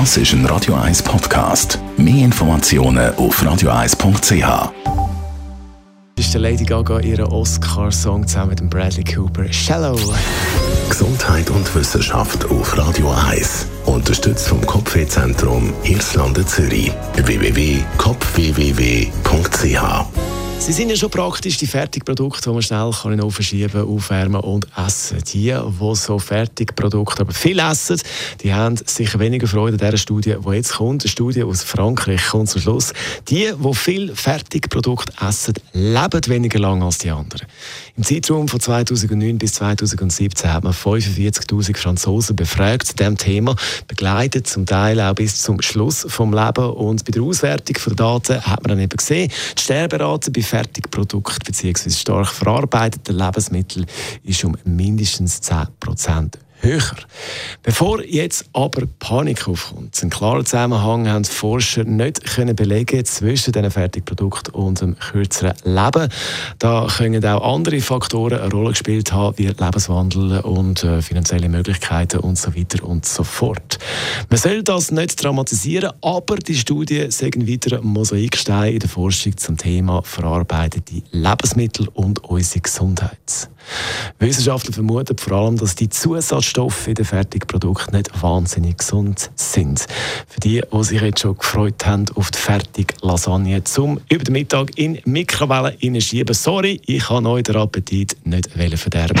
Das ist ein Radio 1 Podcast. Mehr Informationen auf radio1.ch. ist der Lady Gaga ihren Oscar-Song zusammen mit dem Bradley Cooper «Shallow». Gesundheit und Wissenschaft auf Radio 1. Unterstützt vom Kopfwehzentrum Irlande Zürich. www.kopfwww.ch Sie sind ja schon praktisch die Fertigprodukte, die man schnell kann aufschieben, aufwärmen und essen. Die, die so Fertigprodukte aber viel essen, die haben sicher weniger Freude an dieser Studie, die jetzt kommt. Eine Studie aus Frankreich kommt zum Schluss. Die, die viel Fertigprodukte essen, leben weniger lang als die anderen. Im Zeitraum von 2009 bis 2017 hat man 45.000 Franzosen befragt zu diesem Thema, begleitet zum Teil auch bis zum Schluss vom Leben. Und bei der Auswertung der Daten hat man dann eben gesehen, die Sterberate bei Fertigprodukten bzw. stark verarbeiteten Lebensmitteln ist um mindestens 10 Prozent höher. Bevor jetzt aber Panik aufkommt, einen klaren Zusammenhang haben Forscher nicht können belegen zwischen diesen Fertigprodukten und dem kürzeren Leben. Da können auch andere Faktoren eine Rolle gespielt haben, wie Lebenswandel und äh, finanzielle Möglichkeiten und so weiter und so fort. Man soll das nicht dramatisieren, aber die Studie sagen weiter Mosaikstein in der Forschung zum Thema verarbeitete Lebensmittel und unsere Gesundheit. Wissenschaftler vermuten vor allem, dass die Zusatzstoffe in den Fertigprodukten nicht wahnsinnig gesund sind. Für die, die sich jetzt schon gefreut haben auf die fertige Lasagne zum über den Mittag in Mikrowelle schieben. Sorry, ich kann euch den Appetit nicht verderben.